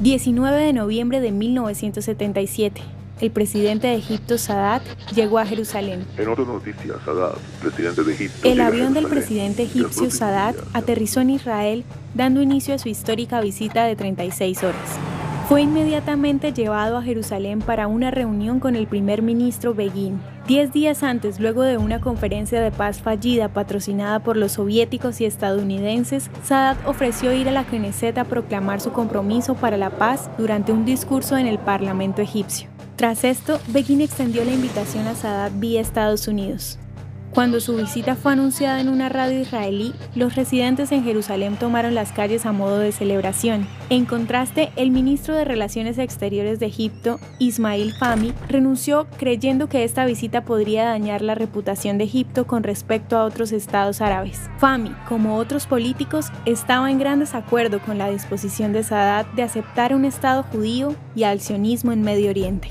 19 de noviembre de 1977. El presidente de Egipto, Sadat, llegó a Jerusalén. En otras noticias, Sadat, presidente de Egipto. El avión del presidente egipcio Sadat aterrizó en Israel, dando inicio a su histórica visita de 36 horas. Fue inmediatamente llevado a Jerusalén para una reunión con el primer ministro Begin. Diez días antes, luego de una conferencia de paz fallida patrocinada por los soviéticos y estadounidenses, Sadat ofreció ir a la Knesset a proclamar su compromiso para la paz durante un discurso en el Parlamento egipcio. Tras esto, Begin extendió la invitación a Sadat vía Estados Unidos. Cuando su visita fue anunciada en una radio israelí, los residentes en Jerusalén tomaron las calles a modo de celebración. En contraste, el ministro de Relaciones Exteriores de Egipto, Ismail Fahmy, renunció creyendo que esta visita podría dañar la reputación de Egipto con respecto a otros estados árabes. Fahmy, como otros políticos, estaba en gran desacuerdo con la disposición de Sadat de aceptar un estado judío y al sionismo en Medio Oriente.